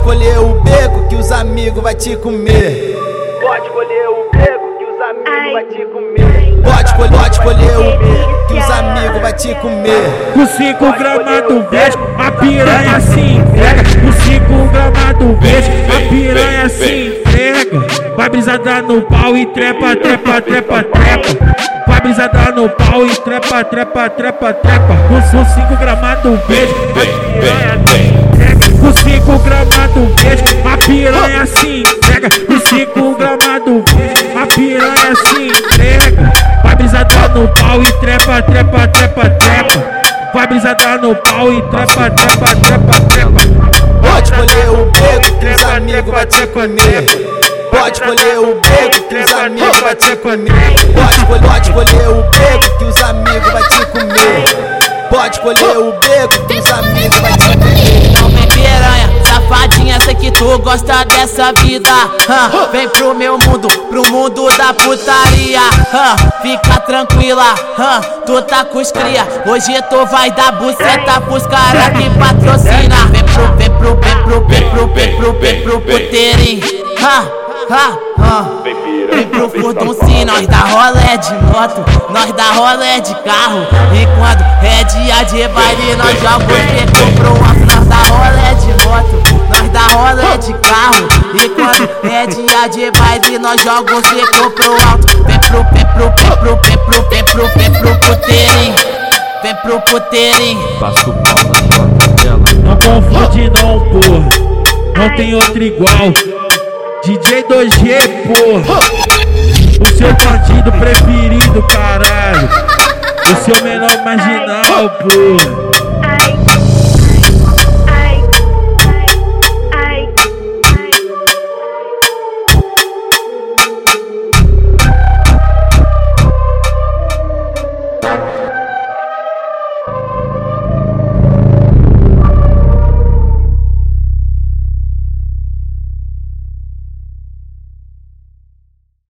escolher o beco que os amigos vai te comer. Pode escolher o beco que os amigos vai te comer. Pode escolher, pode escolher o beco que os amigos vai te comer. Com 5 gramas do verde, a piranha se entrega. Com 5 gramas do verde, a piranha se entrega. Vai brisada no pau e trepa, trepa, trepa, trepa. Vai brisada no pau e trepa, trepa, trepa, trepa. Com 5 gramas do verde, a piranha se entrega. Com 5 gramas piranha se entrega. Com 5 gramas do a piranha se entrega. Vai brisada no pau e trepa, trepa, trepa, trepa. Vai brisada no pau e trepa, trepa, trepa, trepa. Pode escolher o beco que os amigos vai te comer. Pode escolher o beco que os amigos vai te comer. Pode pode escolher o beco que os amigos vai te comer. Pode escolher o beco tu gosta dessa vida. hã. Vem pro meu mundo, pro mundo da putaria. hã. Fica tranquila, hã. tu tá com os cria. Hoje tu vai dar buceta pros cara que patrocina. Vem pro, vem pro, vem pro, vem pro, vem pro, vem pro puteirinho. Vem pro furdunci, nós dá rolé de moto, nós dá rolé de carro. E quando é dia de baile, nós joga o pro alto, nós dá rolé de moto, dá rolé de carro. E quando é dia de baile, nós joga o seco pro alto. Vem pro, vem pro, vem pro, vem pro, vem pro, vem pro puteirinho. Vem pro puteirinho. Passo mal na jota dela. Não confunde não, porra. Não tem outro igual. DJ 2G, porra. O seu bandido preferido, caralho. O seu menor marginal, porra.